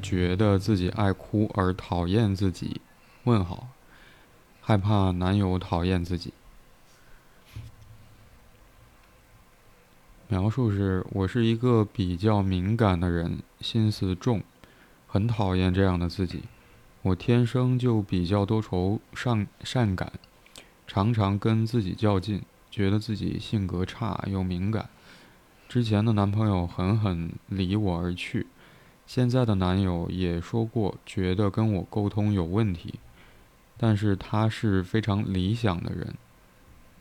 觉得自己爱哭而讨厌自己？问号。害怕男友讨厌自己。描述是：我是一个比较敏感的人，心思重，很讨厌这样的自己。我天生就比较多愁善善感，常常跟自己较劲，觉得自己性格差又敏感。之前的男朋友狠狠离我而去，现在的男友也说过，觉得跟我沟通有问题。但是他是非常理想的人，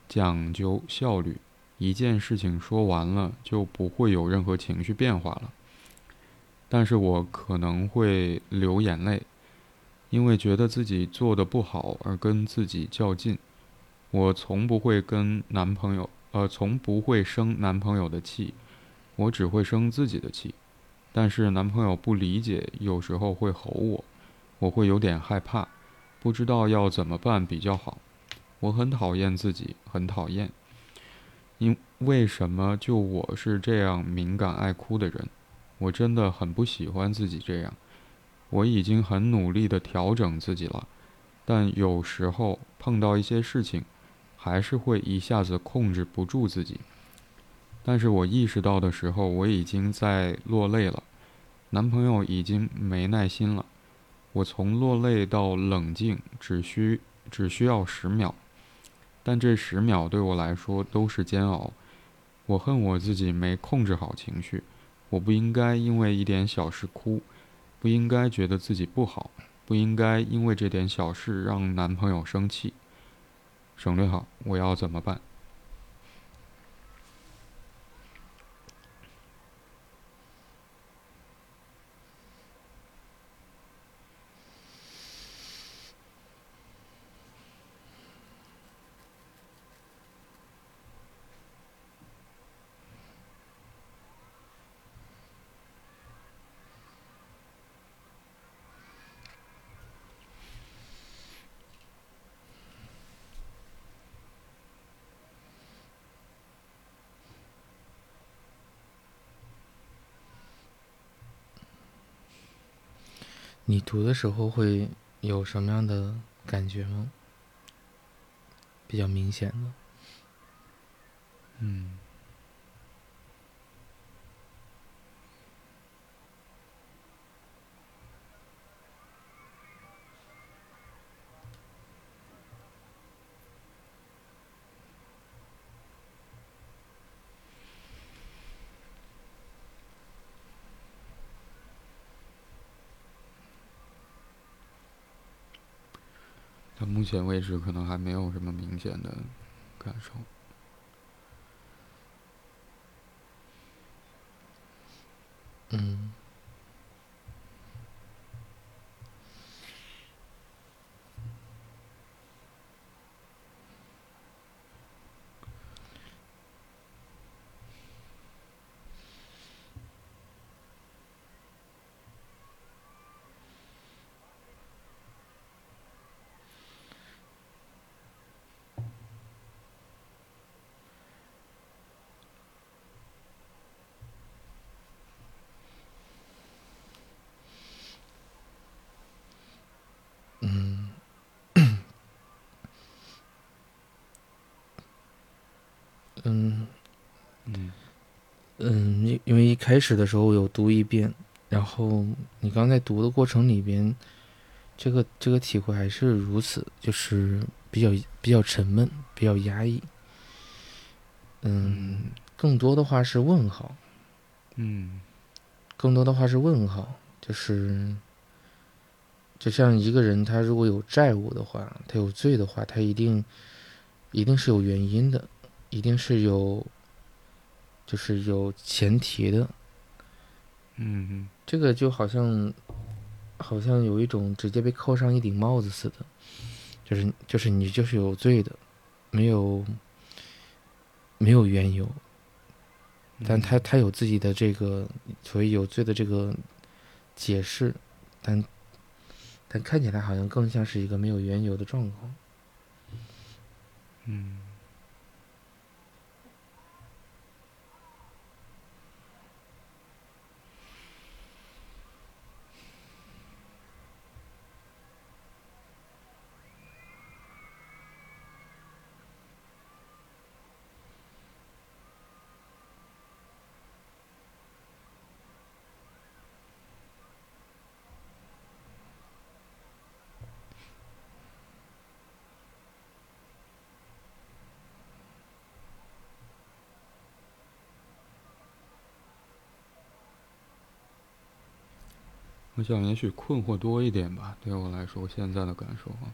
讲究效率，一件事情说完了就不会有任何情绪变化了。但是我可能会流眼泪，因为觉得自己做的不好而跟自己较劲。我从不会跟男朋友，呃，从不会生男朋友的气，我只会生自己的气。但是男朋友不理解，有时候会吼我，我会有点害怕。不知道要怎么办比较好，我很讨厌自己，很讨厌。因为什么就我是这样敏感爱哭的人，我真的很不喜欢自己这样。我已经很努力的调整自己了，但有时候碰到一些事情，还是会一下子控制不住自己。但是我意识到的时候，我已经在落泪了，男朋友已经没耐心了。我从落泪到冷静，只需只需要十秒，但这十秒对我来说都是煎熬。我恨我自己没控制好情绪，我不应该因为一点小事哭，不应该觉得自己不好，不应该因为这点小事让男朋友生气。省略号，我要怎么办？你读的时候会有什么样的感觉吗？比较明显的，嗯。到目前为止，可能还没有什么明显的感受。嗯嗯，嗯，因因为一开始的时候有读一遍，然后你刚在读的过程里边，这个这个体会还是如此，就是比较比较沉闷，比较压抑。嗯，更多的话是问号。嗯，更多的话是问号，就是，就像一个人他如果有债务的话，他有罪的话，他一定一定是有原因的。一定是有，就是有前提的，嗯嗯，这个就好像，好像有一种直接被扣上一顶帽子似的，就是就是你就是有罪的，没有没有缘由，但他他有自己的这个所谓有罪的这个解释，但但看起来好像更像是一个没有缘由的状况，嗯。我想也许困惑多一点吧，对我来说现在的感受啊。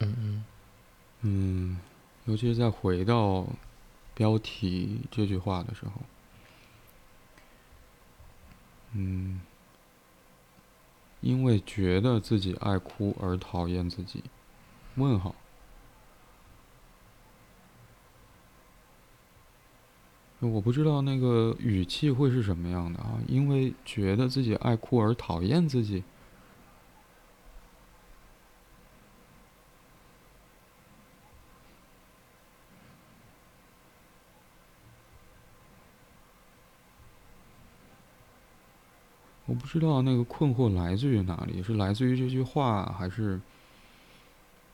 嗯嗯嗯，尤其是在回到标题这句话的时候，嗯，因为觉得自己爱哭而讨厌自己，问号。我不知道那个语气会是什么样的啊，因为觉得自己爱哭而讨厌自己。我不知道那个困惑来自于哪里，是来自于这句话，还是，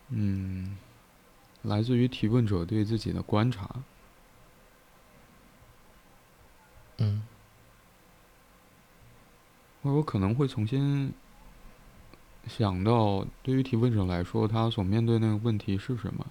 嗯，来自于提问者对自己的观察？嗯，我可能会重新想到，对于提问者来说，他所面对那个问题是什么？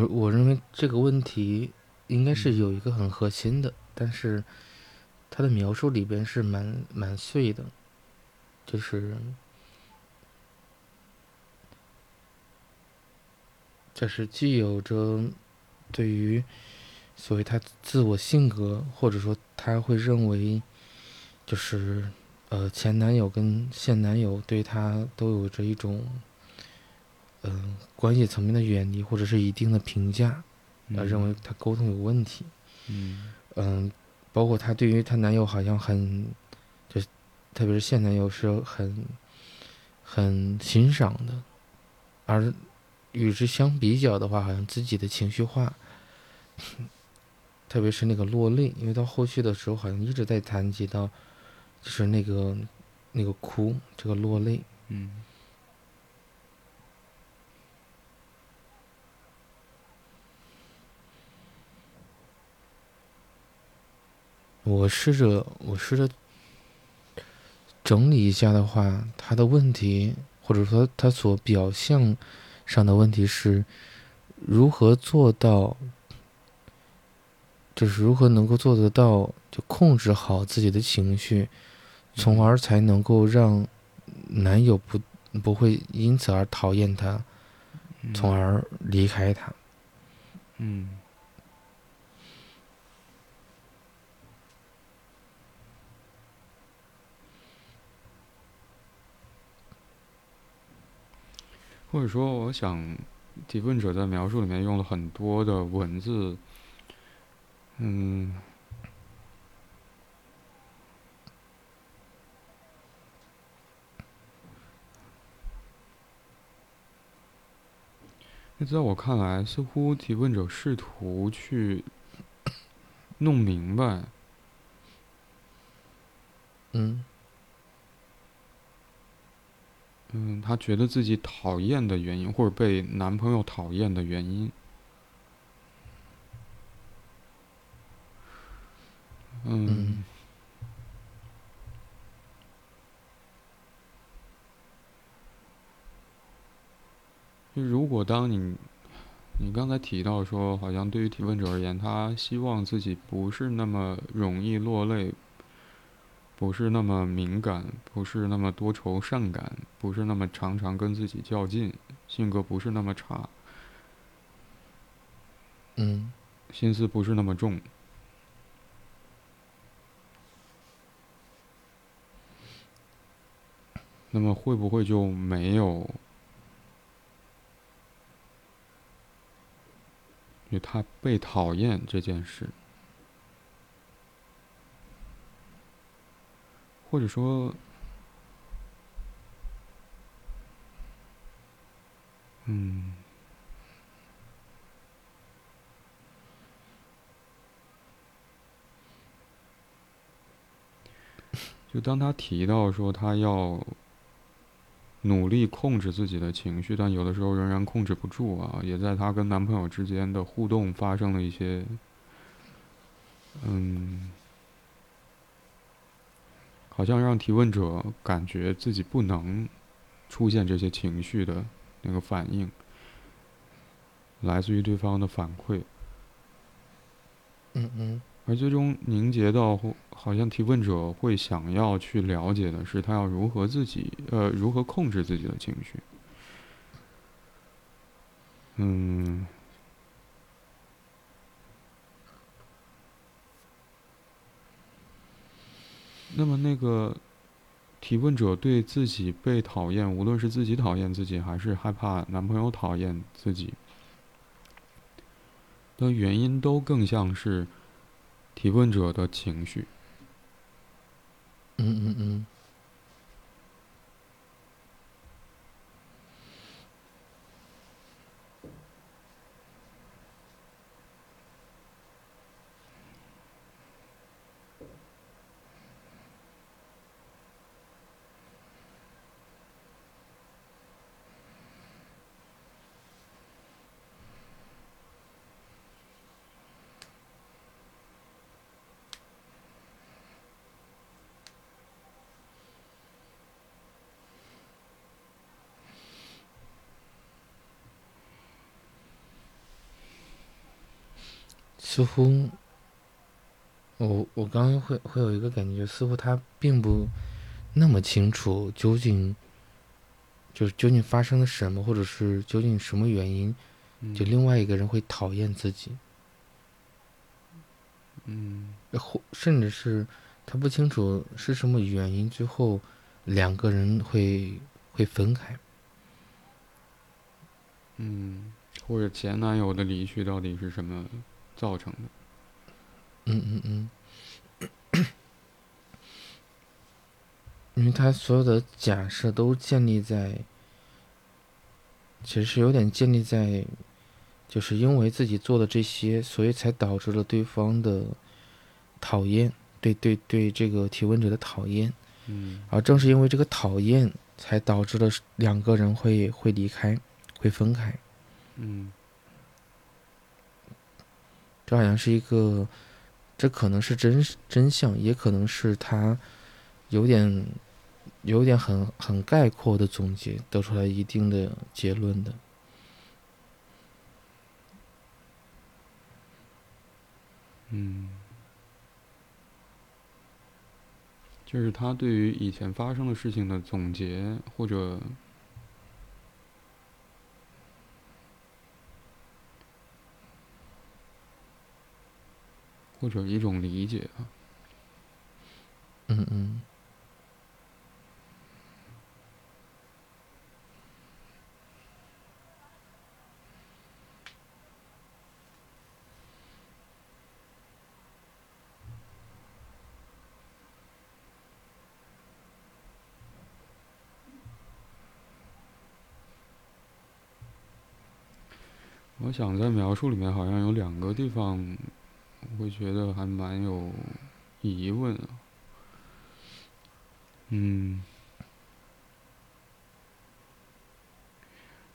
我我认为这个问题应该是有一个很核心的，但是他的描述里边是蛮蛮碎的，就是就是既有着对于所谓他自我性格，或者说他会认为就是呃前男友跟现男友对他都有着一种。嗯，关系层面的远离或者是一定的评价，呃认为他沟通有问题。嗯嗯，包括她对于她男友好像很，就特别是现男友是很很欣赏的，而与之相比较的话，好像自己的情绪化，特别是那个落泪，因为到后续的时候好像一直在谈及到，就是那个那个哭，这个落泪。嗯。我试着，我试着整理一下的话，他的问题，或者说他所表象上的问题是，如何做到，就是如何能够做得到，就控制好自己的情绪，从而才能够让男友不不会因此而讨厌他，从而离开他。嗯。或者说，我想提问者在描述里面用了很多的文字，嗯，那在我看来，似乎提问者试图去弄明白，嗯。嗯，她觉得自己讨厌的原因，或者被男朋友讨厌的原因。嗯。就如果当你，你刚才提到说，好像对于提问者而言，他希望自己不是那么容易落泪。不是那么敏感，不是那么多愁善感，不是那么常常跟自己较劲，性格不是那么差，嗯，心思不是那么重，那么会不会就没有与他被讨厌这件事？或者说，嗯，就当他提到说他要努力控制自己的情绪，但有的时候仍然控制不住啊，也在他跟男朋友之间的互动发生了一些，嗯。好像让提问者感觉自己不能出现这些情绪的那个反应，来自于对方的反馈。嗯嗯。而最终凝结到，好像提问者会想要去了解的是，他要如何自己呃如何控制自己的情绪。嗯。那么，那个提问者对自己被讨厌，无论是自己讨厌自己，还是害怕男朋友讨厌自己的原因，都更像是提问者的情绪。嗯嗯嗯。似乎，我我刚刚会会有一个感觉，似乎他并不那么清楚究竟，就是究竟发生了什么，或者是究竟什么原因，就另外一个人会讨厌自己，嗯，或甚至是他不清楚是什么原因，最后两个人会会分开，嗯，或者前男友的离去到底是什么？造成的，嗯嗯嗯，因为他所有的假设都建立在，其实是有点建立在，就是因为自己做的这些，所以才导致了对方的讨厌，对对对，这个提问者的讨厌，嗯，而正是因为这个讨厌，才导致了两个人会会离开，会分开，嗯。这好像是一个，这可能是真真相，也可能是他有点有点很很概括的总结，得出来一定的结论的。嗯，就是他对于以前发生的事情的总结，或者。或者一种理解啊，嗯嗯，我想在描述里面好像有两个地方。我会觉得还蛮有疑问啊，嗯，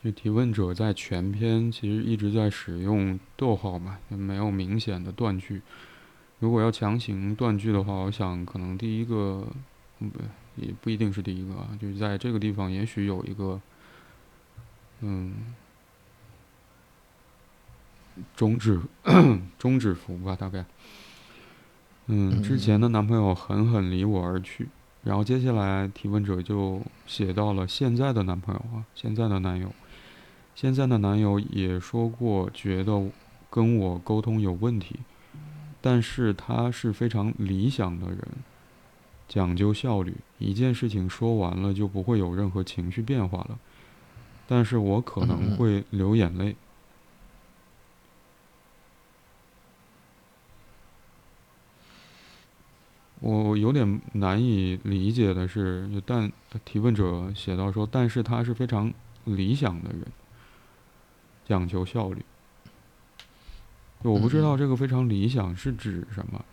就提问者在全篇其实一直在使用逗号嘛，也没有明显的断句。如果要强行断句的话，我想可能第一个，不，也不一定是第一个啊，就是在这个地方也许有一个，嗯。终止，终止符吧，大概。嗯，之前的男朋友狠狠离我而去，然后接下来提问者就写到了现在的男朋友啊，现在的男友，现在的男友也说过觉得跟我沟通有问题，但是他是非常理想的人，讲究效率，一件事情说完了就不会有任何情绪变化了，但是我可能会流眼泪。我有点难以理解的是，但提问者写到说，但是他是非常理想的人，讲求效率。我不知道这个非常理想是指什么，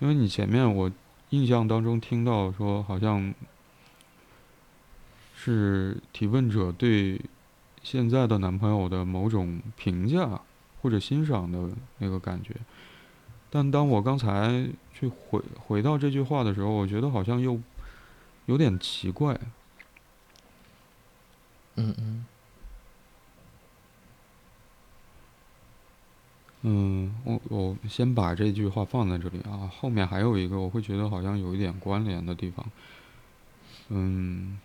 因为你前面我印象当中听到说，好像是提问者对现在的男朋友的某种评价或者欣赏的那个感觉。但当我刚才去回回到这句话的时候，我觉得好像又有点奇怪。嗯嗯。嗯，我我先把这句话放在这里啊，后面还有一个我会觉得好像有一点关联的地方。嗯。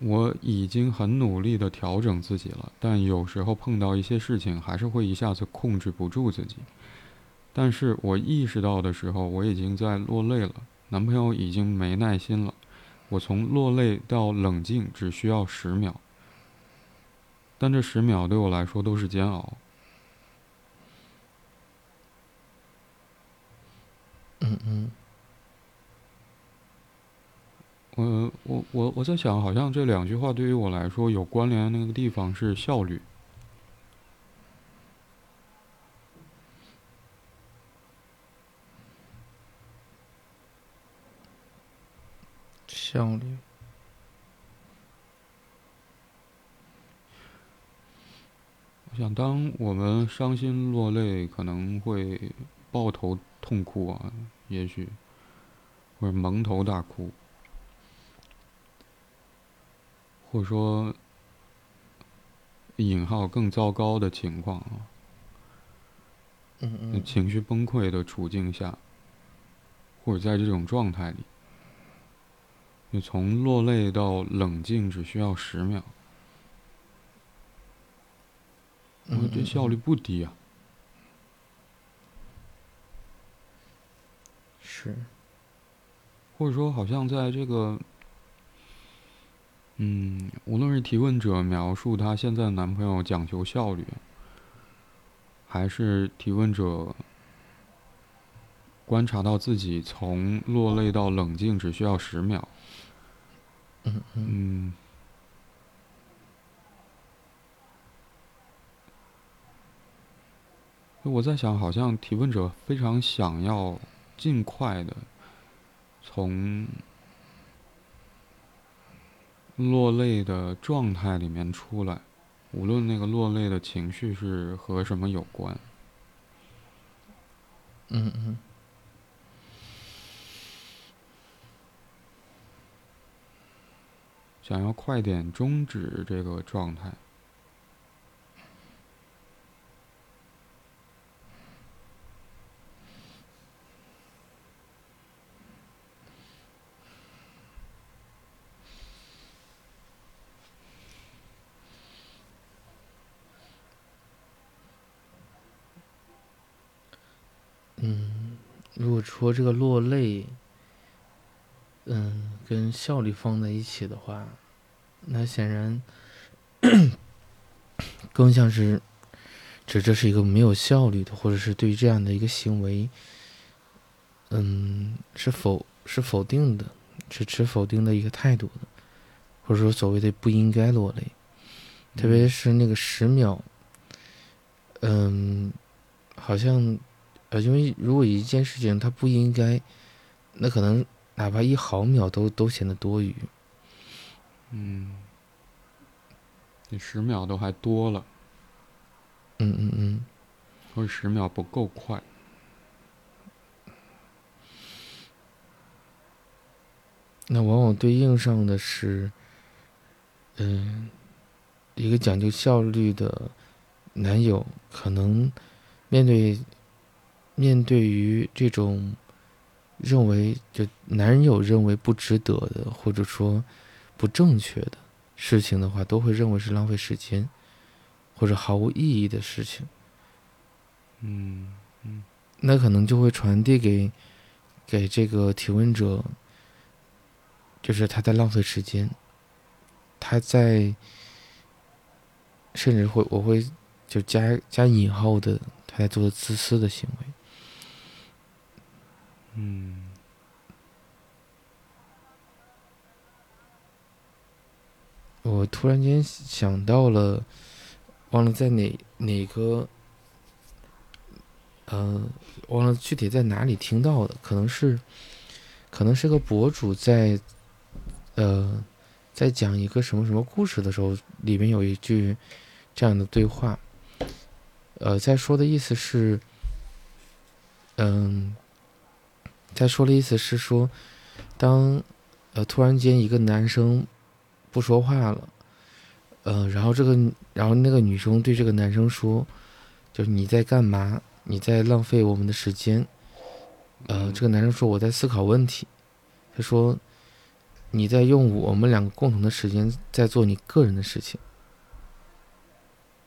我已经很努力的调整自己了，但有时候碰到一些事情，还是会一下子控制不住自己。但是我意识到的时候，我已经在落泪了，男朋友已经没耐心了。我从落泪到冷静只需要十秒，但这十秒对我来说都是煎熬。嗯嗯。我我我我在想，好像这两句话对于我来说有关联的那个地方是效率。效率。我想，当我们伤心落泪，可能会抱头痛哭啊，也许，或者蒙头大哭。或者说，引号更糟糕的情况啊，嗯嗯，情绪崩溃的处境下，或者在这种状态里，你从落泪到冷静只需要十秒，我这效率不低啊，是，或者说好像在这个。嗯，无论是提问者描述她现在的男朋友讲求效率，还是提问者观察到自己从落泪到冷静只需要十秒，嗯嗯，我在想，好像提问者非常想要尽快的从。落泪的状态里面出来，无论那个落泪的情绪是和什么有关，嗯嗯，想要快点终止这个状态。说这个落泪，嗯，跟效率放在一起的话，那显然更像是指这是一个没有效率的，或者是对于这样的一个行为，嗯，是否是否定的，是持否定的一个态度的，或者说所谓的不应该落泪，特别是那个十秒，嗯，好像。呃，因为如果一件事情它不应该，那可能哪怕一毫秒都都显得多余。嗯，你十秒都还多了。嗯嗯嗯，或者十秒不够快。那往往对应上的是，嗯，一个讲究效率的男友，可能面对。面对于这种认为就男友认为不值得的，或者说不正确的事情的话，都会认为是浪费时间或者毫无意义的事情。嗯嗯，那可能就会传递给给这个提问者，就是他在浪费时间，他在甚至会我会就加加引号的他在做的自私的行为。嗯，我突然间想到了，忘了在哪哪个，呃，忘了具体在哪里听到的，可能是，可能是个博主在，呃，在讲一个什么什么故事的时候，里面有一句这样的对话，呃，在说的意思是，嗯。他说的意思是说，当呃突然间一个男生不说话了，呃，然后这个然后那个女生对这个男生说，就是你在干嘛？你在浪费我们的时间。呃，这个男生说我在思考问题。他说你在用我们两个共同的时间在做你个人的事情，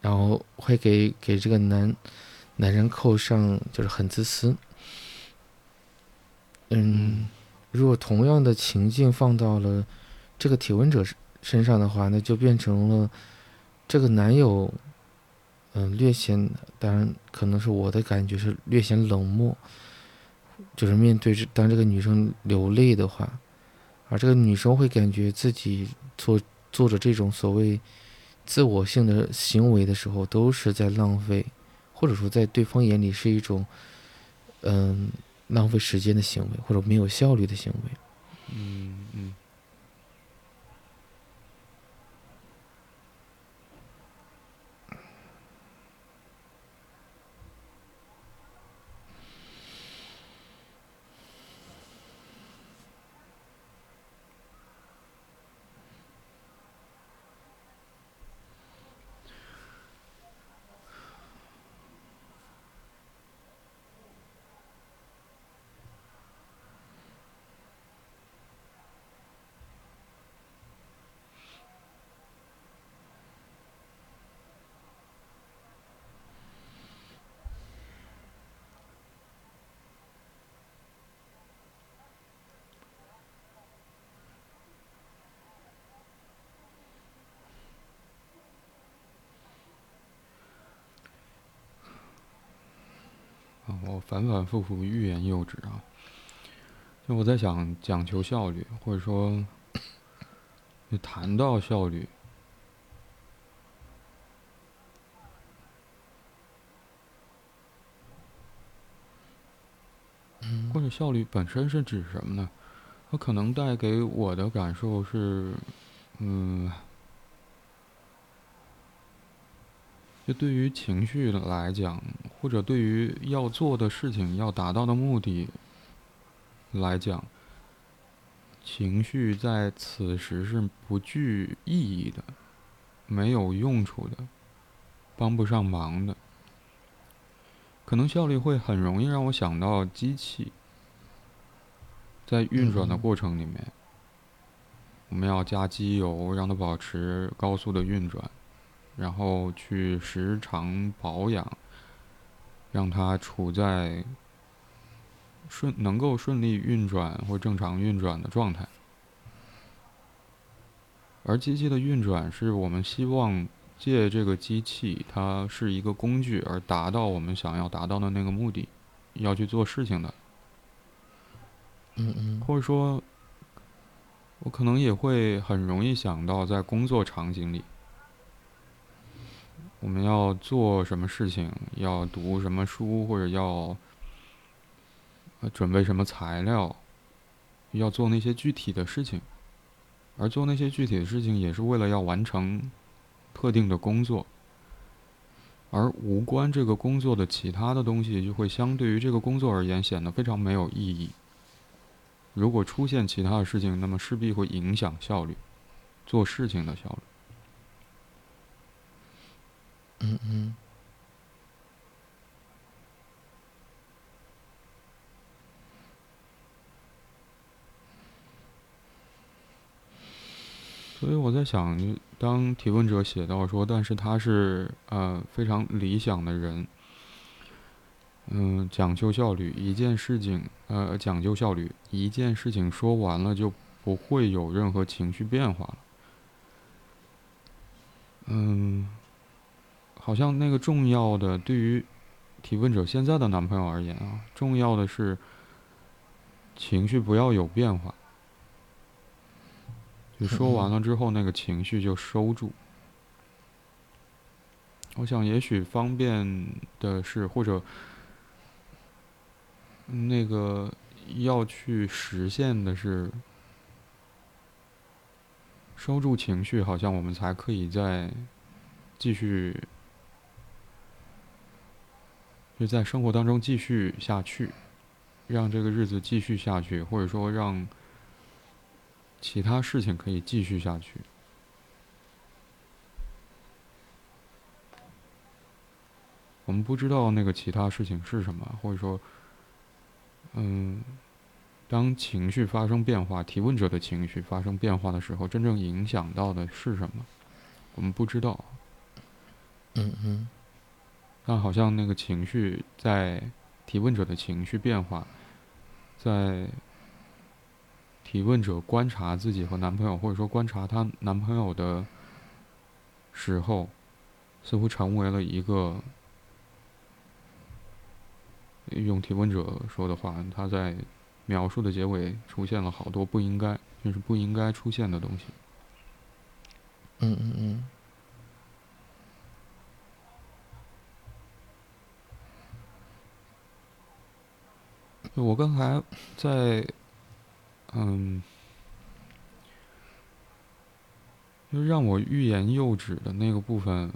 然后会给给这个男男人扣上就是很自私。嗯，如果同样的情境放到了这个提问者身上的话，那就变成了这个男友，嗯，略显，当然可能是我的感觉是略显冷漠，就是面对这当这个女生流泪的话，而这个女生会感觉自己做做着这种所谓自我性的行为的时候，都是在浪费，或者说在对方眼里是一种，嗯。浪费时间的行为，或者没有效率的行为。嗯嗯。我反反复复欲言又止啊！就我在想，讲求效率，或者说，就谈到效率，或者效率本身是指什么呢？它可能带给我的感受是，嗯。就对于情绪来讲，或者对于要做的事情、要达到的目的来讲，情绪在此时是不具意义的、没有用处的、帮不上忙的。可能效率会很容易让我想到机器，在运转的过程里面，我们要加机油，让它保持高速的运转。然后去时常保养，让它处在顺能够顺利运转或正常运转的状态。而机器的运转是我们希望借这个机器，它是一个工具，而达到我们想要达到的那个目的，要去做事情的。嗯嗯。或者说，我可能也会很容易想到在工作场景里。我们要做什么事情，要读什么书，或者要准备什么材料，要做那些具体的事情，而做那些具体的事情也是为了要完成特定的工作，而无关这个工作的其他的东西就会相对于这个工作而言显得非常没有意义。如果出现其他的事情，那么势必会影响效率，做事情的效率。嗯嗯，所以我在想，当提问者写到说，但是他是呃非常理想的人，嗯，讲究效率，一件事情呃讲究效率，一件事情说完了就不会有任何情绪变化了，嗯。好像那个重要的对于提问者现在的男朋友而言啊，重要的是情绪不要有变化。就说完了之后，那个情绪就收住。我想，也许方便的是，或者那个要去实现的是，收住情绪，好像我们才可以再继续，就在生活当中继续下去，让这个日子继续下去，或者说让其他事情可以继续下去。我们不知道那个其他事情是什么，或者说，嗯，当情绪发生变化，提问者的情绪发生变化的时候，真正影响到的是什么？我们不知道。嗯嗯。但好像那个情绪在提问者的情绪变化，在提问者观察自己和男朋友，或者说观察她男朋友的时候，似乎成为了一个。用提问者说的话，他在描述的结尾出现了好多不应该，就是不应该出现的东西。嗯嗯嗯。我刚才在，嗯，就让我欲言又止的那个部分，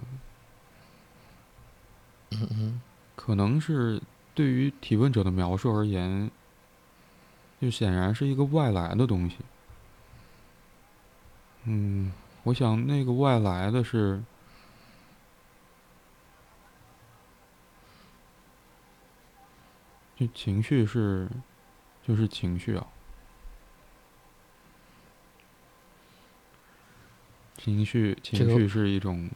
嗯嗯，可能是。对于提问者的描述而言，就显然是一个外来的东西。嗯，我想那个外来的是，就情绪是，就是情绪啊，情绪情绪是一种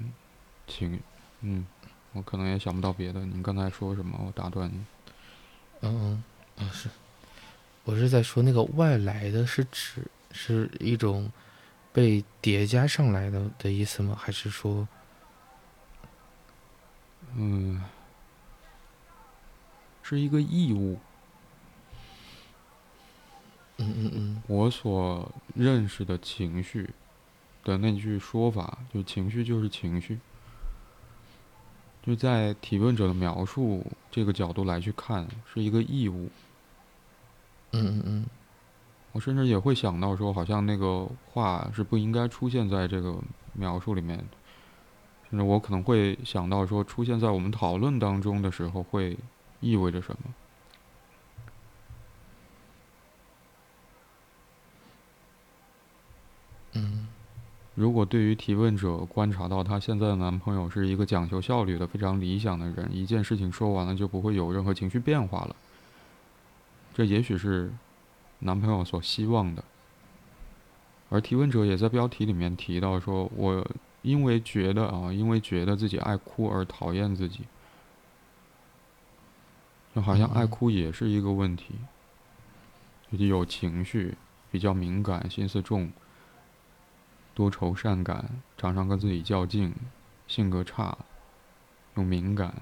情，嗯。我可能也想不到别的。你刚才说什么？我打断你。嗯嗯，啊是，我是在说那个外来的是指是一种被叠加上来的的意思吗？还是说，嗯，是一个义务？嗯嗯嗯，我所认识的情绪的那句说法，就情绪就是情绪。就在提问者的描述这个角度来去看，是一个义务。嗯嗯嗯，我甚至也会想到说，好像那个话是不应该出现在这个描述里面。甚至我可能会想到说，出现在我们讨论当中的时候，会意味着什么？嗯。如果对于提问者观察到她现在的男朋友是一个讲求效率的非常理想的人，一件事情说完了就不会有任何情绪变化了，这也许是男朋友所希望的。而提问者也在标题里面提到说：“我因为觉得啊，因为觉得自己爱哭而讨厌自己，就好像爱哭也是一个问题，就是有情绪，比较敏感，心思重。”多愁善感，常常跟自己较劲，性格差，又敏感，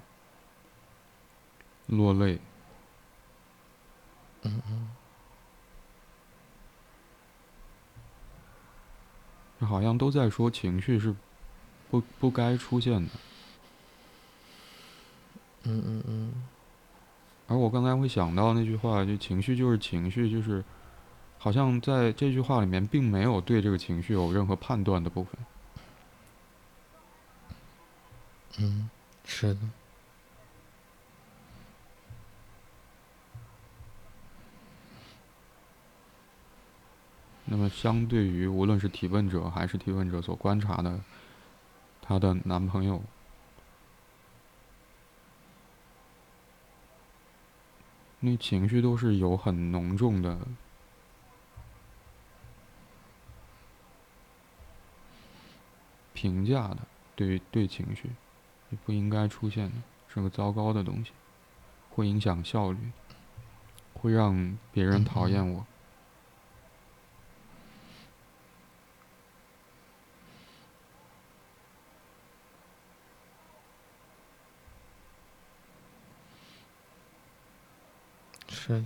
落泪。嗯嗯。好像都在说情绪是不不该出现的。嗯嗯嗯。而我刚才会想到那句话，就情绪就是情绪，就是。好像在这句话里面，并没有对这个情绪有任何判断的部分。嗯，是的。那么，相对于无论是提问者还是提问者所观察的她的男朋友，那情绪都是有很浓重的。评价的，对于对情绪，也不应该出现的，是个糟糕的东西，会影响效率，会让别人讨厌我。是的。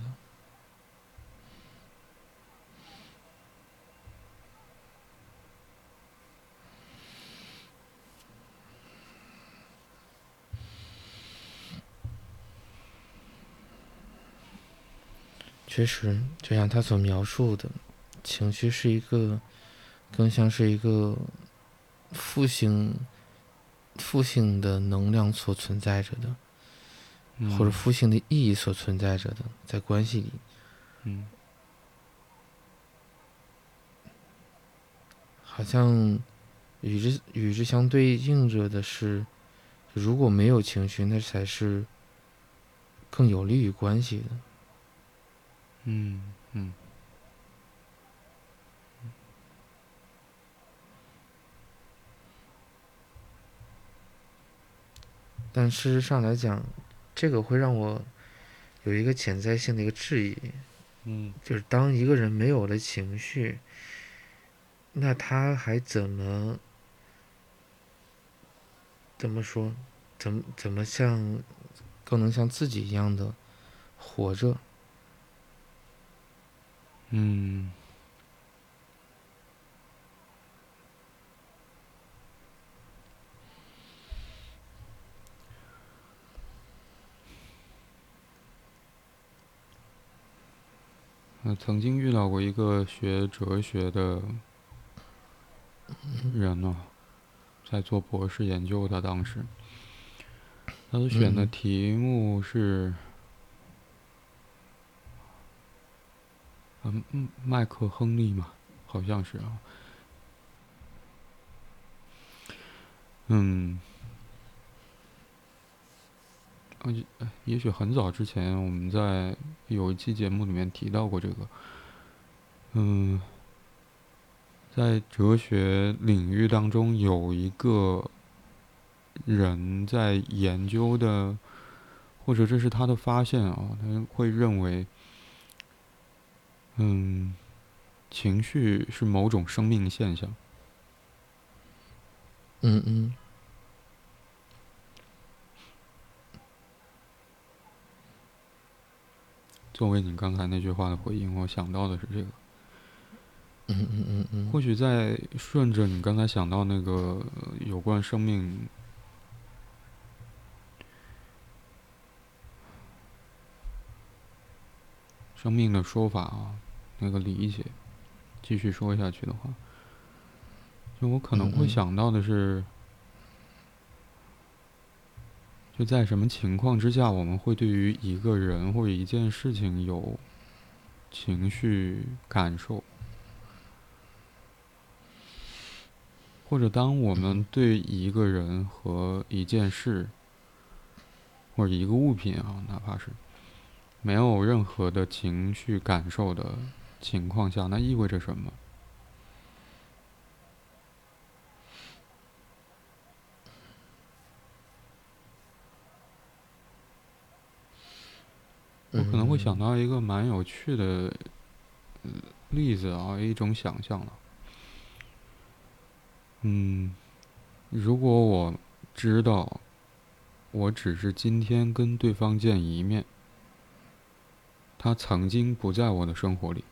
确实，就像他所描述的，情绪是一个，更像是一个负性、负性的能量所存在着的，或者复兴的意义所存在着的，在关系里。嗯。好像与之与之相对应着的是，如果没有情绪，那才是更有利于关系的。嗯嗯，但事实上来讲，这个会让我有一个潜在性的一个质疑，嗯，就是当一个人没有了情绪，那他还怎么怎么说，怎么怎么像更能像自己一样的活着？嗯，我曾经遇到过一个学哲学的人呢，在做博士研究的当时，他选的题目是。嗯嗯，麦克亨利嘛，好像是啊。嗯，啊，也许很早之前我们在有一期节目里面提到过这个。嗯，在哲学领域当中，有一个人在研究的，或者这是他的发现啊，他会认为。嗯，情绪是某种生命现象。嗯嗯。作为你刚才那句话的回应，我想到的是这个。嗯嗯嗯嗯。或许在顺着你刚才想到那个有关生命。生命的说法啊。那个理解，继续说下去的话，就我可能会想到的是，就在什么情况之下，我们会对于一个人或者一件事情有情绪感受，或者当我们对一个人和一件事或者一个物品啊，哪怕是没有任何的情绪感受的。情况下，那意味着什么？我可能会想到一个蛮有趣的例子啊，一种想象了。嗯，如果我知道，我只是今天跟对方见一面，他曾经不在我的生活里。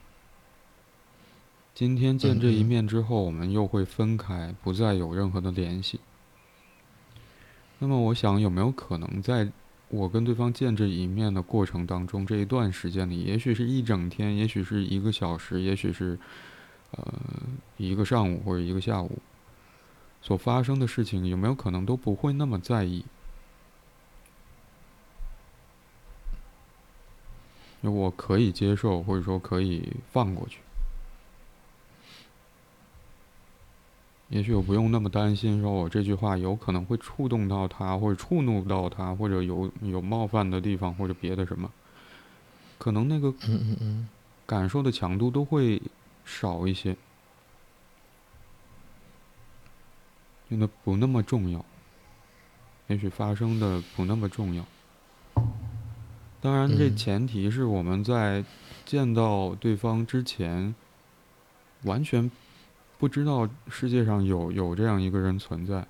今天见这一面之后，我们又会分开，不再有任何的联系。那么，我想有没有可能，在我跟对方见这一面的过程当中，这一段时间里，也许是一整天，也许是一个小时，也许是呃一个上午或者一个下午，所发生的事情，有没有可能都不会那么在意？我可以接受，或者说可以放过去。也许我不用那么担心，说我这句话有可能会触动到他，或者触怒到他，或者有有冒犯的地方，或者别的什么，可能那个感受的强度都会少一些，变得不那么重要。也许发生的不那么重要。当然，这前提是我们在见到对方之前，完全。不知道世界上有有这样一个人存在。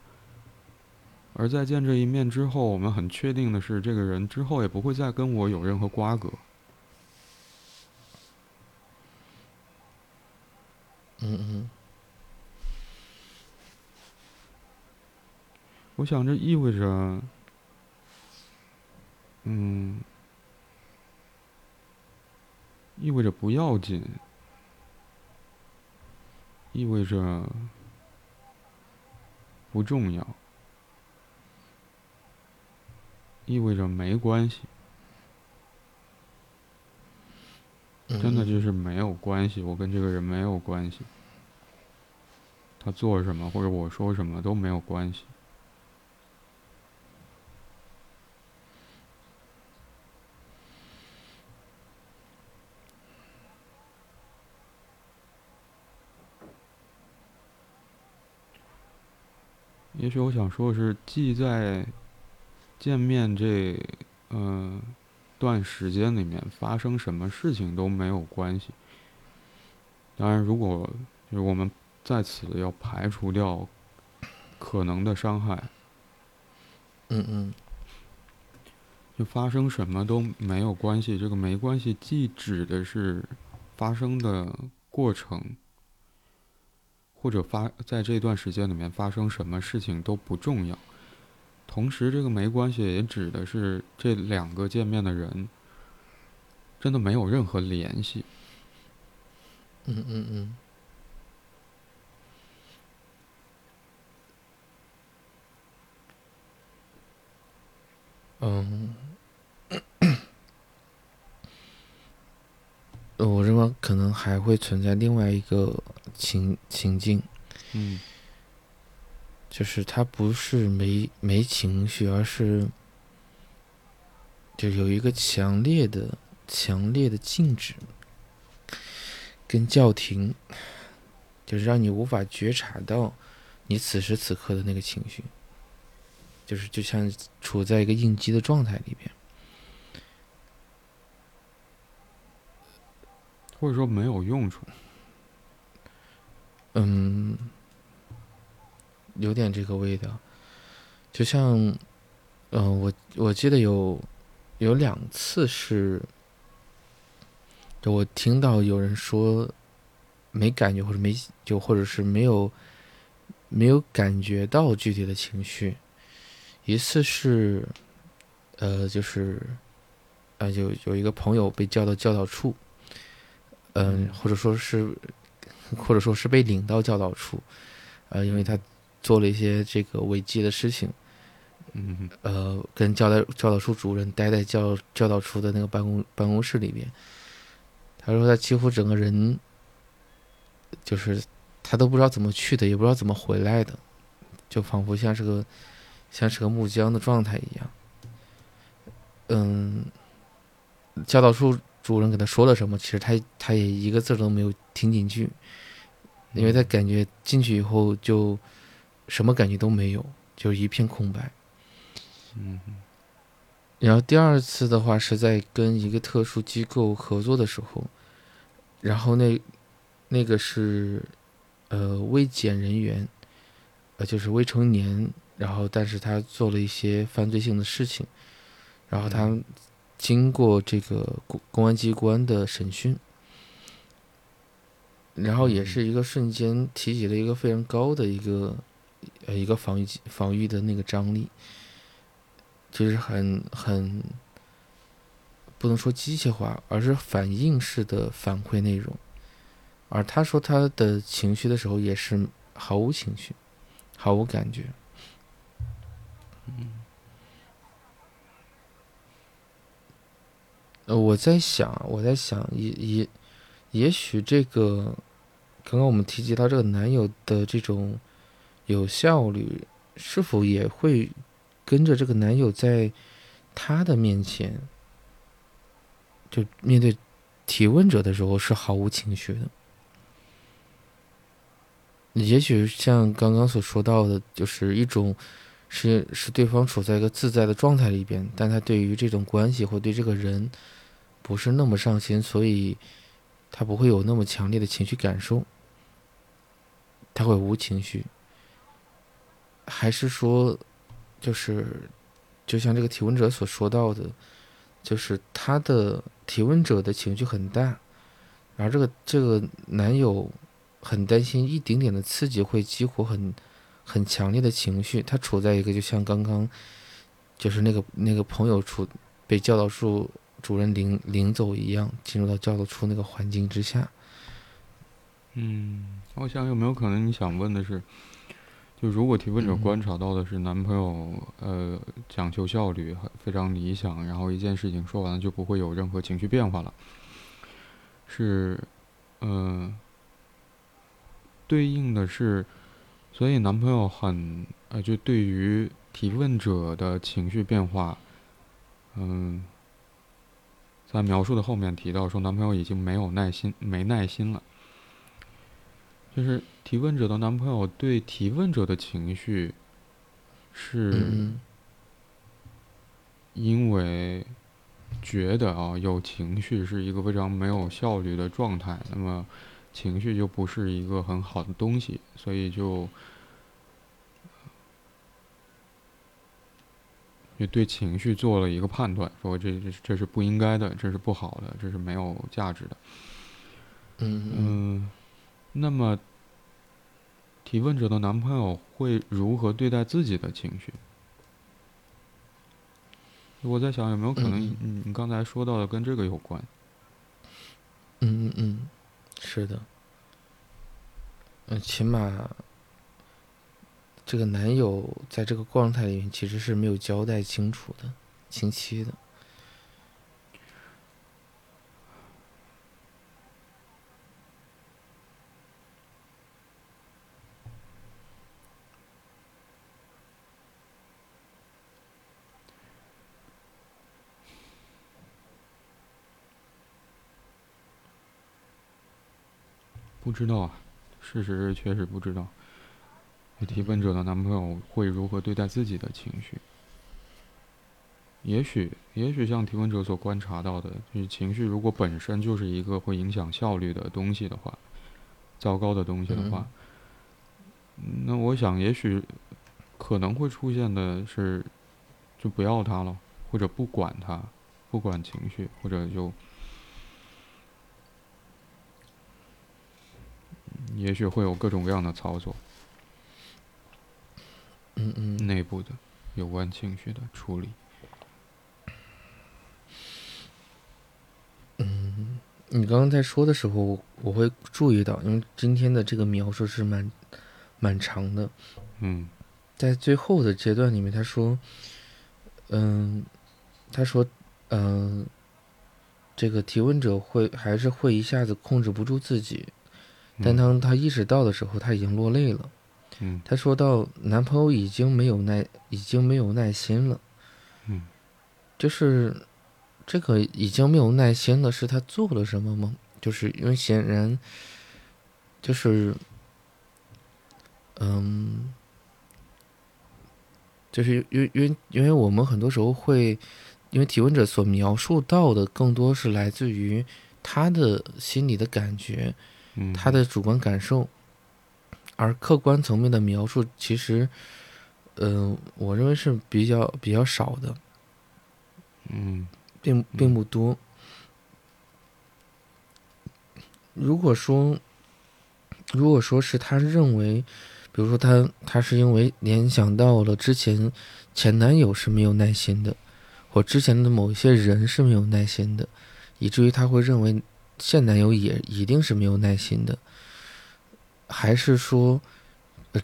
而在见这一面之后我们很确定的是这个人之后也不会再跟我有任何瓜葛。嗯嗯。我想这意味着嗯意味着不要紧意味着不重要，意味着没关系。嗯，真的就是没有关系，我跟这个人没有关系，他做什么或者我说什么都没有关系。也许我想说的是，既在见面这嗯、段时间里面发生什么事情都没有关系。当然，如果就是我们在此要排除掉可能的伤害，嗯嗯就发生什么都没有关系。这个没关系，既指的是发生的过程，或者发在这段时间里面发生什么事情都不重要。同时，这个没关系也指的是这两个见面的人真的没有任何联系。嗯嗯嗯，嗯，我认为可能还会存在另外一个情情境，嗯就是他不是没没情绪，而是就有一个强烈的、强烈的静止跟叫停，就是让你无法觉察到你此时此刻的那个情绪，就是就像处在一个应激的状态里边。或者说没有用处。嗯，有点这个味道，就像，嗯、我我记得有有两次是，我听到有人说没感觉或者没就或者是没有没有感觉到具体的情绪，一次是，呃，就是，呃，有有一个朋友被叫到教导处，嗯、或者说是或者说是被领到教导处，呃，因为他做了一些这个违纪的事情，嗯呃，跟教导教导处主任待在教教导处的那个办公办公室里边。他说他几乎整个人，就是他都不知道怎么去的，也不知道怎么回来的，就仿佛像是个像是个木僵的状态一样。嗯，教导处主人给他说了什么，其实他他也一个字都没有听进去，因为他感觉进去以后就什么感觉都没有，就是一片空白。嗯然后第二次的话是在跟一个特殊机构合作的时候，然后那那个是呃未检人员，呃就是未成年，然后但是他做了一些犯罪性的事情，然后他经过这个公公安机关的审讯，然后也是一个瞬间提起了一个非常高的一个呃一个防御防御的那个张力。就是很很不能说机械化，而是反应式的反馈内容。而他说他的情绪的时候，也是毫无情绪，毫无感觉。呃，我在想，我在想，也也也许这个刚刚我们提及到这个男友的这种有效率，是否也会跟着这个男友在他的面前，就面对提问者的时候是毫无情绪的。也许像刚刚所说到的，就是一种是是对方处在一个自在的状态里边，但他对于这种关系或对这个人不是那么上心，所以他不会有那么强烈的情绪感受，他会无情绪，还是说？就是，就像这个提问者所说到的，就是他的提问者的情绪很大，然后这个这个男友很担心一丁点的刺激会激活很很强烈的情绪。他处在一个就像刚刚就是那个那个朋友处被教导处主人领领走一样，进入到教导处那个环境之下。嗯，我想有没有可能你想问的是，就如果提问者观察到的是男朋友呃讲求效率，非常理想，然后一件事情说完了就不会有任何情绪变化了，是嗯。对应的是，所以男朋友很呃，就对于提问者的情绪变化，嗯，在描述的后面提到说，男朋友已经没有耐心，没耐心了。就是提问者的男朋友对提问者的情绪，是因为觉得啊，有情绪是一个非常没有效率的状态，那么。情绪就不是一个很好的东西，所以就也对情绪做了一个判断，说这这这是不应该的，这是不好的，这是没有价值的。嗯嗯。那么，提问者的男朋友会如何对待自己的情绪？我在想，有没有可能你你刚才说到的跟这个有关？嗯嗯嗯。是的，嗯，起码这个男友在这个状态里面其实是没有交代清楚的、清晰的。不知道啊，事实确实不知道。提问者的男朋友会如何对待自己的情绪？也许，也许像提问者所观察到的，就是情绪如果本身就是一个会影响效率的东西的话，糟糕的东西的话，那我想，也许可能会出现的是，就不要他了，或者不管他，不管情绪，或者就。也许会有各种各样的操作，嗯嗯，内部的有关情绪的处理。嗯，你刚刚在说的时候，我会注意到，因为今天的这个描述是蛮蛮长的。嗯，在最后的阶段里面，他说，嗯，他说，嗯，这个提问者会还是会一下子控制不住自己。但当他意识到的时候，他已经落泪了。嗯，他说到男朋友已经没有耐，已经没有耐心了。嗯，就是这个已经没有耐心了，是他做了什么吗？就是因为显然，就是，嗯，就是因因为因为我们很多时候会，因为提问者所描述到的更多是来自于他的心里的感觉。他的主观感受，而客观层面的描述，其实，嗯，我认为是比较比较少的，嗯，并并不多。如果说，如果说是他认为，比如说他他是因为联想到了之前前男友是没有耐心的，或之前的某一些人是没有耐心的，以至于他会认为。现男友也一定是没有耐心的，还是说，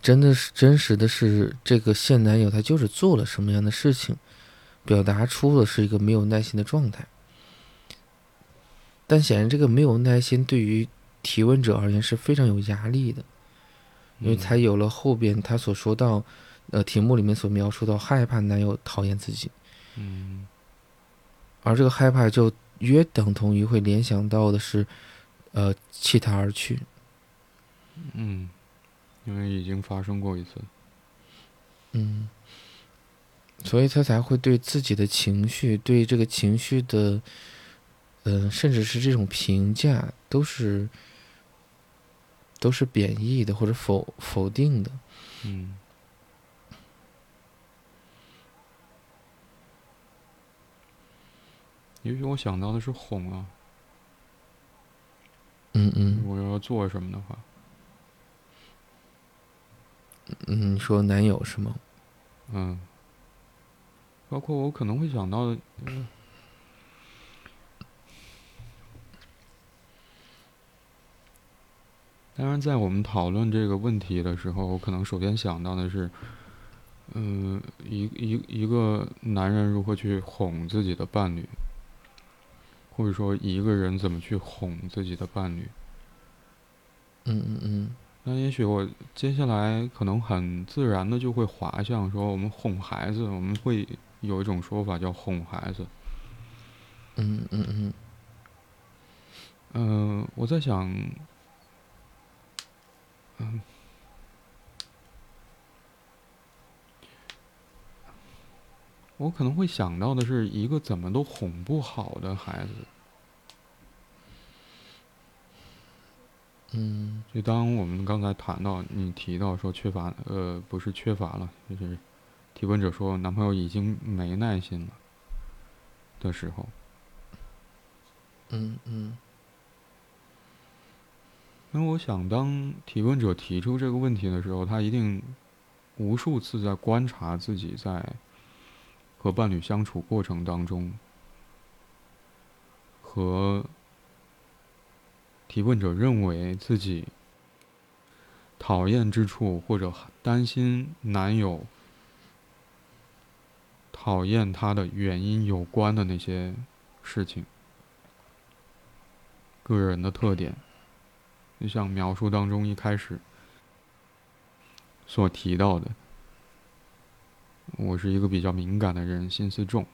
真的是真实的是这个现男友他就是做了什么样的事情，表达出了是一个没有耐心的状态。但显然，这个没有耐心对于提问者而言是非常有压力的，因为才有了后边他所说到，呃，题目里面所描述到害怕男友讨厌自己，嗯，而这个害怕就。约等同于会联想到的是，呃，弃他而去。嗯，因为已经发生过一次。嗯，所以他才会对自己的情绪，对这个情绪的，嗯，甚至是这种评价，都是都是贬义的或者否否定的。嗯。也许我想到的是哄啊，嗯嗯，我要做什么的话，嗯，说男友是吗？嗯，包括我可能会想到的，嗯，当然，在我们讨论这个问题的时候，我可能首先想到的是，嗯，一一一个男人如何去哄自己的伴侣，或者说一个人怎么去哄自己的伴侣。嗯嗯嗯。那也许我接下来可能很自然的就会滑向说，我们哄孩子，我们会有一种说法叫哄孩子。嗯嗯嗯。嗯，我在想，嗯，我可能会想到的是一个怎么都哄不好的孩子。嗯，就当我们刚才谈到你提到说缺乏，呃，不是缺乏了，就是提问者说男朋友已经没耐心了的时候，嗯嗯，那我想当提问者提出这个问题的时候，他一定无数次在观察自己在和伴侣相处过程当中和。提问者认为自己讨厌之处，或者担心男友讨厌他的原因有关的那些事情，个人的特点，就像描述当中一开始所提到的，我是一个比较敏感的人，心思重，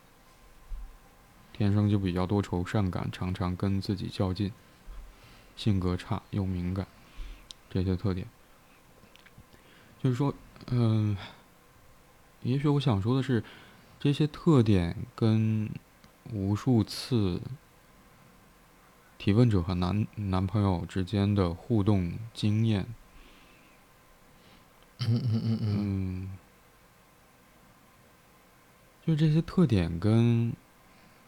天生就比较多愁善感，常常跟自己较劲。性格差又敏感，这些特点，就是说，嗯，也许我想说的是，这些特点跟无数次提问者和男男朋友之间的互动经验，嗯嗯嗯嗯，就这些特点跟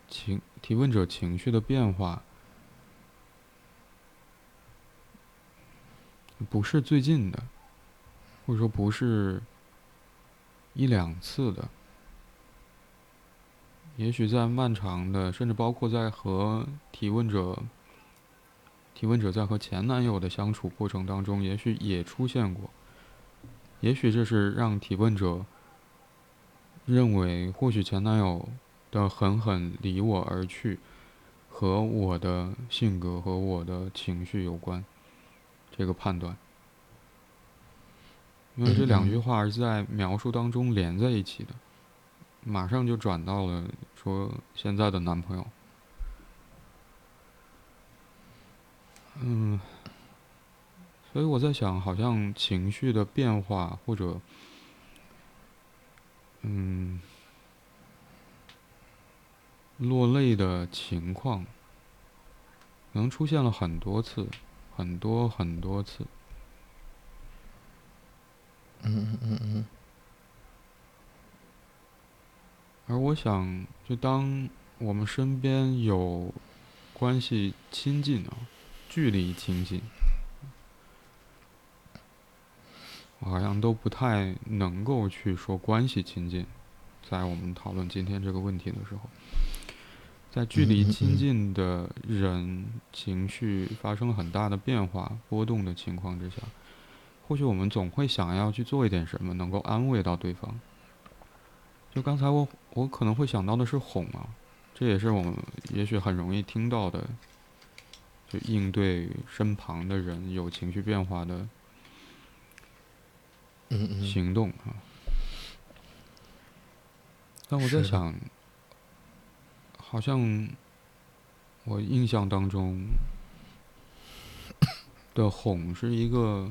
情提问者情绪的变化。不是最近的，或者说不是一两次的，也许在漫长的，甚至包括在和提问者、提问者在和前男友的相处过程当中，也许也出现过。也许这是让提问者认为，或许前男友的狠狠离我而去，和我的性格和我的情绪有关。这个判断，因为这两句话是在描述当中连在一起的，马上就转到了说现在的男朋友。嗯，所以我在想，好像情绪的变化或者，嗯，落泪的情况，可能出现了很多次。很多很多次，嗯嗯嗯嗯。而我想，就当我们身边有关系亲近啊，距离亲近，我好像都不太能够去说关系亲近，在我们讨论今天这个问题的时候。在距离亲近的人情绪发生了很大的变化波动的情况之下，或许我们总会想要去做一点什么，能够安慰到对方。就刚才我我可能会想到的是哄啊，这也是我们也许很容易听到的，就应对身旁的人有情绪变化的行动啊。但我在想。好像我印象当中的哄是一个，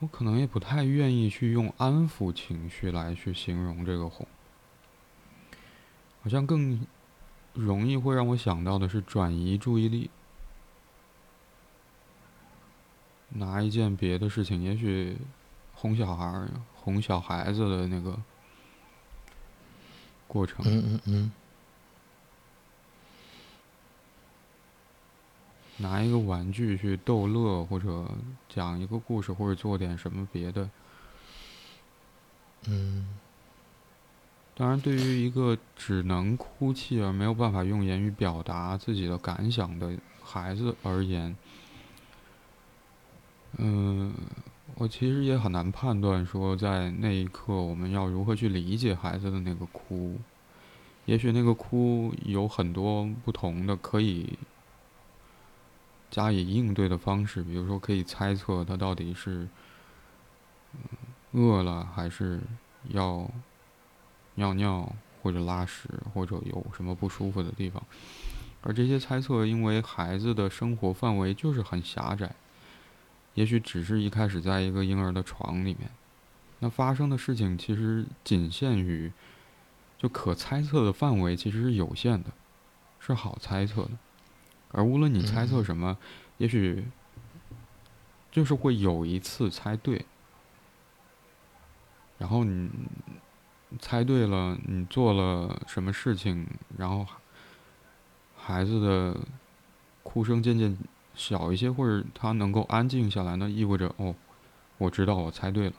我可能也不太愿意去用安抚情绪来去形容这个哄，好像更容易会让我想到的是转移注意力。拿一件别的事情，也许哄小孩儿、哄小孩子的那个过程。嗯嗯嗯。拿一个玩具去逗乐，或者讲一个故事，或者做点什么别的。嗯。当然，对于一个只能哭泣而没有办法用言语表达自己的感想的孩子而言。嗯，我其实也很难判断说，在那一刻我们要如何去理解孩子的那个哭。也许那个哭有很多不同的可以加以应对的方式，比如说可以猜测他到底是饿了还是要。尿尿或者拉屎或者有什么不舒服的地方，而这些猜测，因为孩子的生活范围就是很狭窄，也许只是一开始在一个婴儿的床里面，那发生的事情其实仅限于，就可猜测的范围其实是有限的，是好猜测的，而无论你猜测。什么，也许就是会有一次猜对，然后你。猜对了，你做了什么事情，然后孩子的哭声渐渐小一些，或者他能够安静下来，那意味着哦，我知道我猜对了。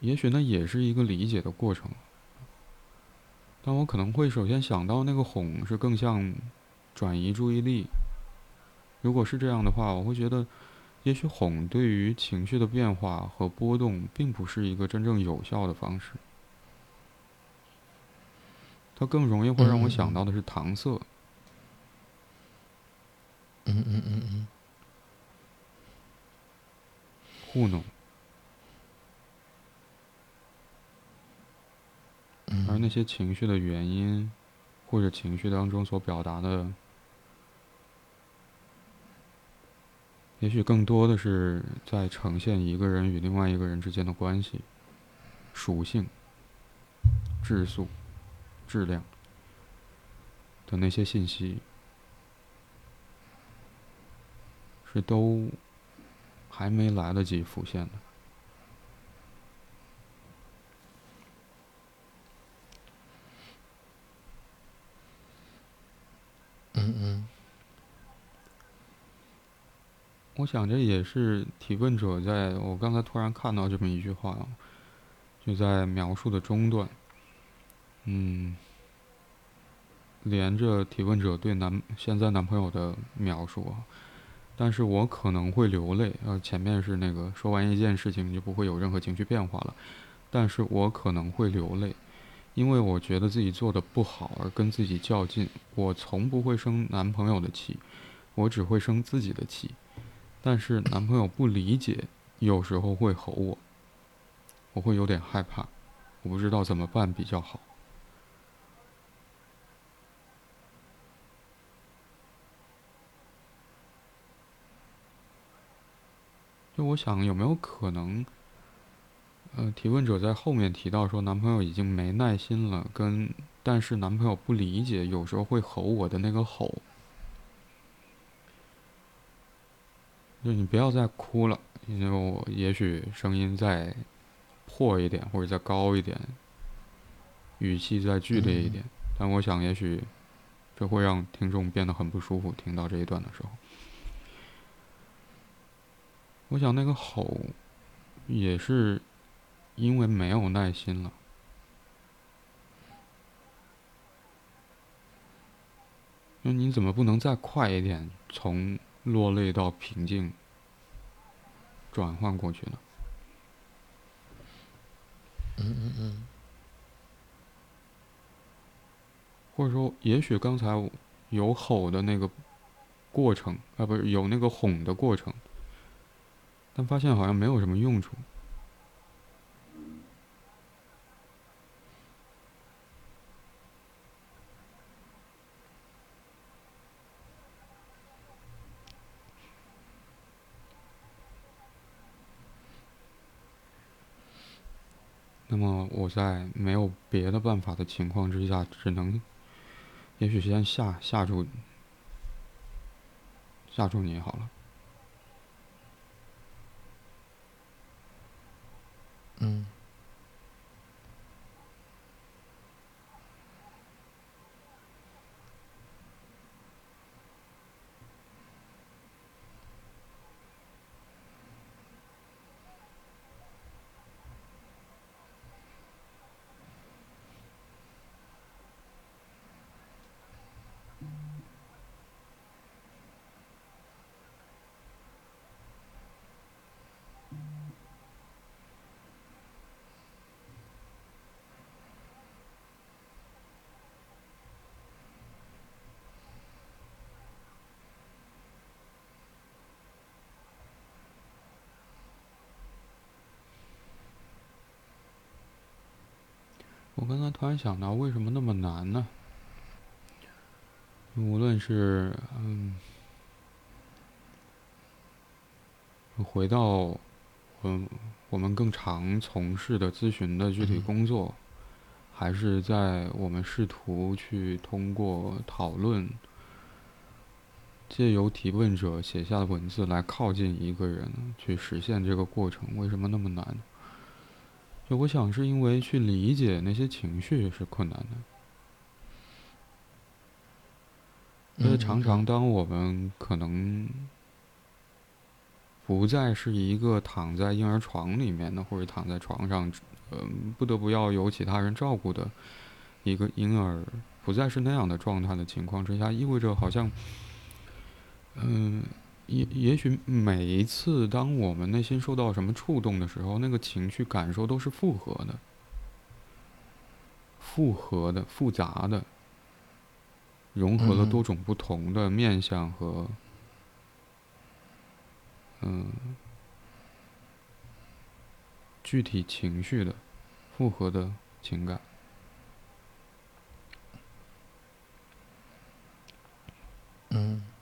也许那也是一个理解的过程，但我可能会首先想到那个哄是更像转移注意力。如果是这样的话，我会觉得。也许哄对于情绪的变化和波动，并不是一个真正有效的方式。它更容易会让我想到的是搪塞。嗯嗯嗯嗯。糊弄。而那些情绪的原因，或者情绪当中所表达的。也许更多的是在呈现一个人与另外一个人之间的关系、属性、质素、质量的那些信息，是都还没来得及浮现的。嗯嗯。我想这也是提问者在我刚才突然看到这么一句话，就在描述的中段，嗯，连着提问者对男现在男朋友的描述啊，但是我可能会流泪啊。前面是那个说完一件事情就不会有任何情绪变化了，但是我可能会流泪，因为我觉得自己做的不好而跟自己较劲。我从不会生男朋友的气，我只会生自己的气。但是男朋友不理解，有时候会吼我，我会有点害怕，我不知道怎么办比较好。就我想，有没有可能，呃，提问者在后面提到说，男朋友已经没耐心了，跟但是男朋友不理解，有时候会吼我的那个吼。就你不要再哭了，因为我也许声音再破一点，或者再高一点，语气再剧烈一点，但我想也许这会让听众变得很不舒服。听到这一段的时候，我想那个吼也是因为没有耐心了。那你怎么不能再快一点？从落泪到平静，转换过去呢。嗯嗯嗯。或者说，也许刚才有吼的那个过程啊，不是有那个哄的过程，但发现好像没有什么用处。那么我在没有别的办法的情况之下，只能，也许先吓吓住，吓住你好了。嗯。我刚才突然想到，为什么那么难呢？无论是嗯，回到嗯我们更常从事的咨询的具体工作，还是在我们试图去通过讨论，借由提问者写下的文字来靠近一个人，去实现这个过程，为什么那么难？就我想，是因为去理解那些情绪是困难的。因为常常，当我们可能不再是一个躺在婴儿床里面的，或者躺在床上，嗯，不得不要有其他人照顾的一个婴儿，不再是那样的状态的情况之下，意味着好像，嗯。也也许每一次，当我们内心受到什么触动的时候，那个情绪感受都是复合的、复合的、复杂的，融合了多种不同的面相和嗯具体情绪的复合的情感。嗯。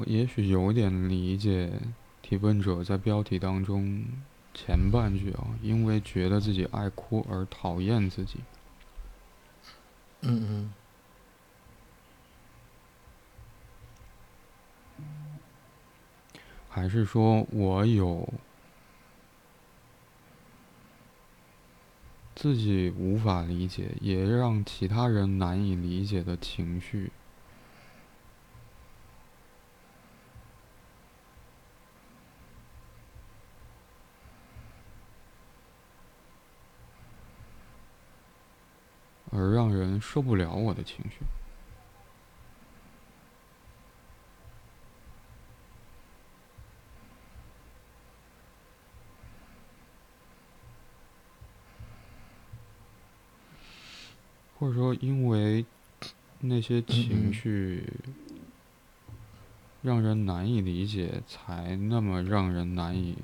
我也许有点理解提问者在标题当中前半句啊，因为觉得自己爱哭而讨厌自己。嗯嗯。还是说我有自己无法理解，也让其他人难以理解的情绪？而让人受不了我的情绪，或者说，因为那些情绪让人难以理解，才那么让人难以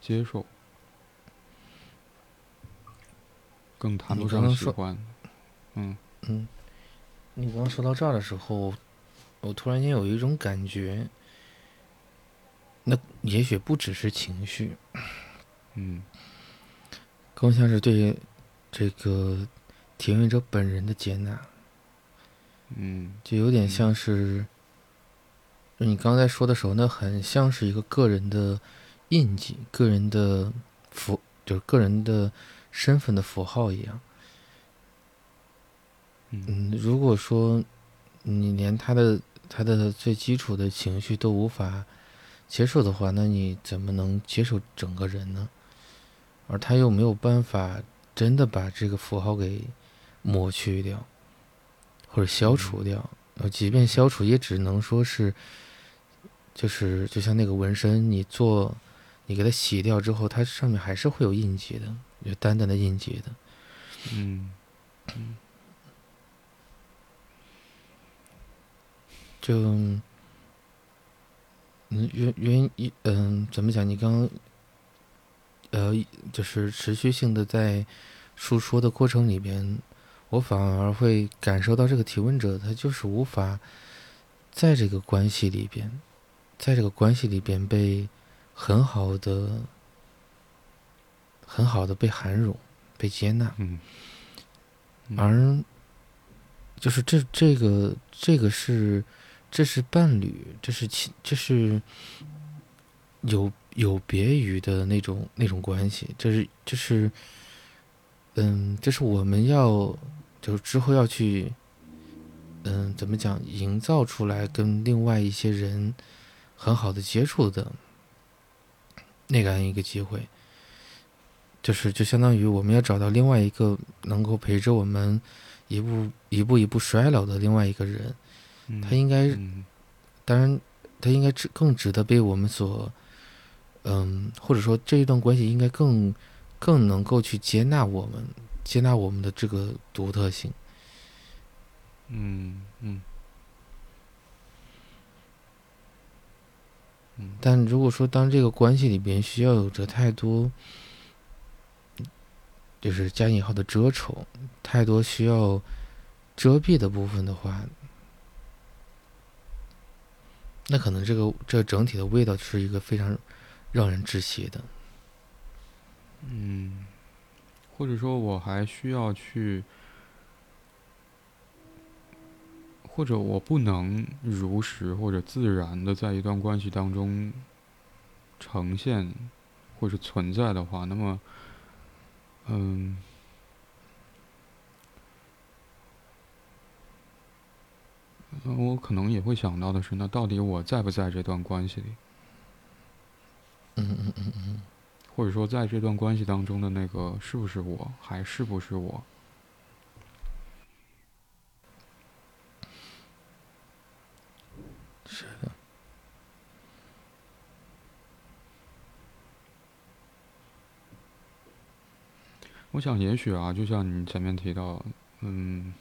接受。更谈不上喜欢，嗯。嗯，你刚刚说到这儿的时候，我突然间有一种感觉，那也许不只是情绪，嗯，更像是对这个提问者本人的接纳，嗯，就有点像是，你刚才说的时候，那很像是一个个人的印记，个人的符，就是个人的。身份的符号一样，嗯，如果说你连他的他的最基础的情绪都无法接受的话，那你怎么能接受整个人呢？而他又没有办法真的把这个符号给抹去掉，或者消除掉。呃，即便消除，也只能说是，就是就像那个纹身，你做你给它洗掉之后，它上面还是会有印记的。就淡淡的印记的，嗯，嗯，就，嗯，原原一嗯，怎么讲？你刚刚，呃，就是持续性的在述说的过程里边，我反而会感受到这个提问者他就是无法在这个关系里边，在这个关系里边被很好的。很好的被涵容、被接纳，嗯，而就是这这个这个是这是伴侣，这是亲，这是有有别于的那种那种关系，这是这是嗯，这是我们要就是之后要去嗯怎么讲营造出来跟另外一些人很好的接触的那样一个机会。就是，就相当于我们要找到另外一个能够陪着我们一步一步一步衰老的另外一个人，嗯他应该嗯。当然，他应该值更值得被我们所，嗯，或者说这一段关系应该更更能够去接纳我们，接纳我们的这个独特性。嗯嗯。嗯。但如果说当这个关系里边需要有着太多，就是加引号的遮丑，太多需要遮蔽的部分的话，那可能这个这整体的味道是一个非常让人窒息的。嗯，或者说我还需要去，或者我不能如实或者自然的在一段关系当中呈现或是存在的话，那么，嗯。呃我可能也会想到的是，那到底我在不在这段关系里？嗯嗯嗯嗯。或者说，在这段关系当中的那个是不是我，还是不是我？我想，也许啊，就像你前面提到，嗯，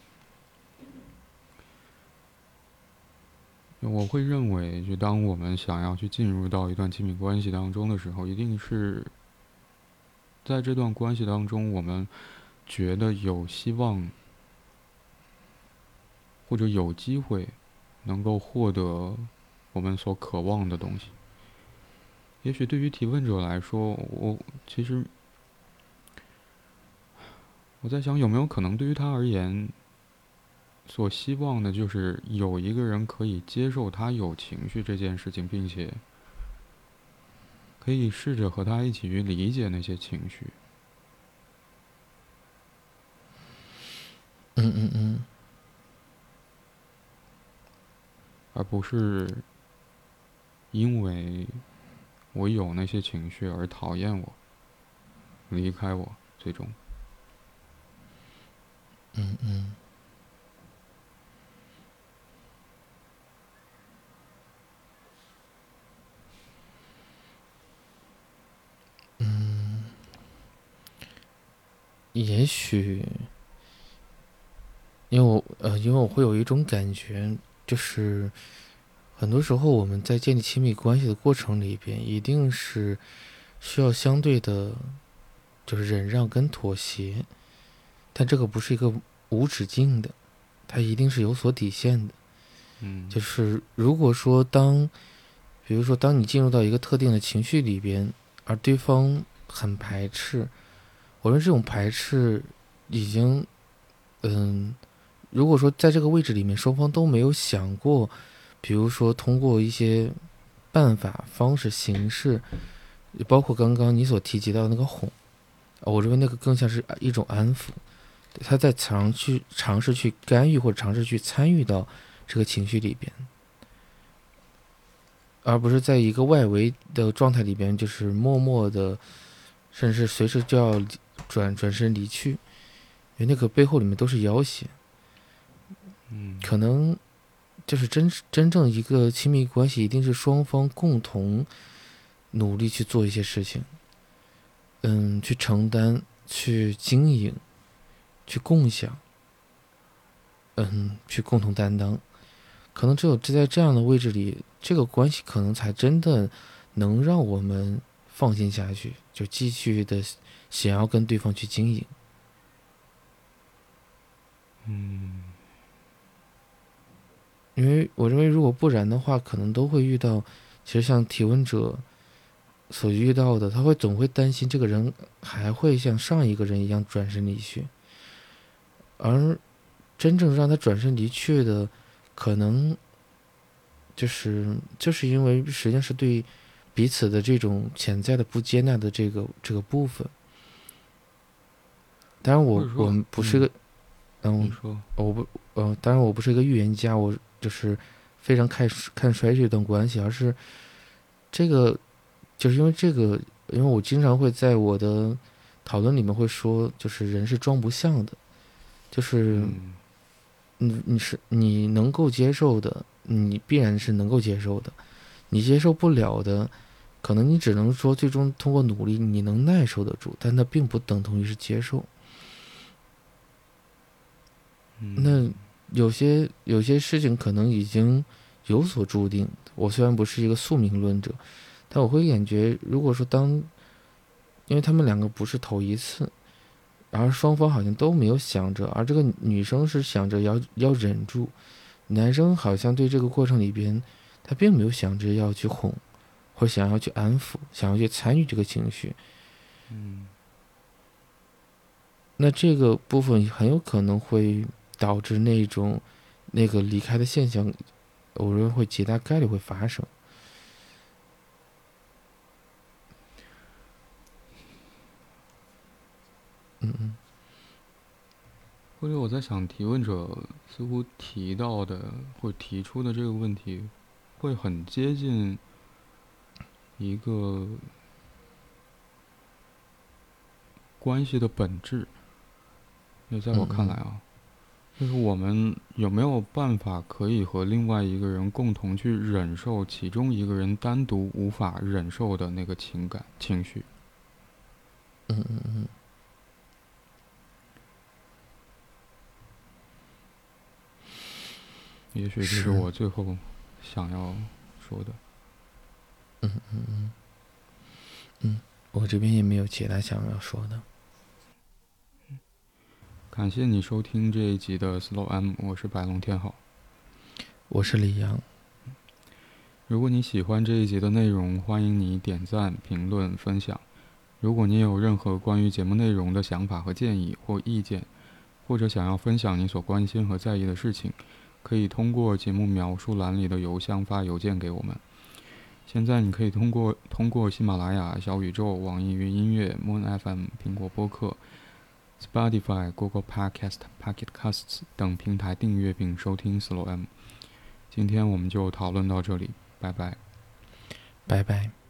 我会认为，就当我们想要去进入到一段亲密关系当中的时候，一定是在这段关系当中，我们觉得有希望，或者有机会能够获得我们所渴望的东西。也许对于提问者来说，我其实我在想，有没有可能对于他而言，所希望的就是有一个人可以接受他有情绪这件事情，并且可以试着和他一起去理解那些情绪。嗯嗯嗯。而不是因为我有那些情绪而讨厌我、离开我，最终。嗯嗯。嗯，也许，因为我呃，因为我会有一种感觉，就是很多时候我们在建立亲密关系的过程里边，一定是需要相对的，就是忍让跟妥协，但这个不是一个无止境的，它一定是有所底线的。嗯，就是如果说当，比如说当你进入到一个特定的情绪里边，而对方很排斥，我认为这种排斥已经，嗯，如果说在这个位置里面双方都没有想过，比如说通过一些办法、方式、形式，包括刚刚你所提及到的那个哄，我认为那个更像是一种安抚，他在尝去尝试去干预或者尝试去参与到。这个情绪里边，而不是在一个外围的状态里边，就是默默的，甚至随时就要转转身离去，因为那个背后里面都是要挟。嗯，可能就是真真正一个亲密关系，一定是双方共同努力去做一些事情，嗯，去承担、去经营、去共享，嗯，去共同担当。可能只有在这样的位置里，这个关系可能才真的能让我们放心下去，就继续的想要跟对方去经营。嗯，因为我认为，如果不然的话，可能都会遇到，其实像提问者所遇到的，他会总会担心这个人还会像上一个人一样转身离去，而真正让他转身离去的。可能就是就是因为实际上是对彼此的这种潜在的不接纳的这个这个部分。当然，我我们不是个嗯，我不呃，当然我不是一个预言家，我就是非常看看衰这段关系，而是这个就是因为这个，因为我经常会在我的讨论里面会说，就是人是装不像的，就是，你你是你能够接受的，你必然是能够接受的，你接受不了的，可能你只能说最终通过努力你能耐受得住，但那并不等同于是接受。嗯那有些有些事情可能已经有所注定。我虽然不是一个宿命论者，但我会感觉，如果说当，因为他们两个不是头一次，而双方好像都没有想着，而这个女生是想着要要忍住，男生好像对这个过程里边，他并没有想着要去哄，或想要去安抚，想要去参与这个情绪。嗯那这个部分很有可能会导致那种那个离开的现象，我认为会极大概率会发生。嗯或者我在想，提问者似乎提到的或提出的这个问题，会很接近一个关系的本质。那在我看来啊，就是我们有没有办法可以和另外一个人共同去忍受其中一个人单独无法忍受的那个情感情绪？嗯嗯嗯，也许这是是我最后想要说的。嗯嗯嗯嗯我这边也没有其他想要说的。感谢你收听这一集的 Slow M，我是白龙天浩。我是李阳，如果你喜欢这一集的内容，欢迎你点赞、评论、分享。如果你有任何关于节目内容的想法和建议或意见，或者想要分享你所关心和在意的事情，可以通过节目描述栏里的邮箱发邮件给我们。现在你可以通过通过喜马拉雅、小宇宙、网易云音乐、Moon FM、苹果播客、Spotify、Google Podcast、Pocket Casts 等平台订阅并收听 Slow M。今天我们就讨论到这里，拜拜。拜拜。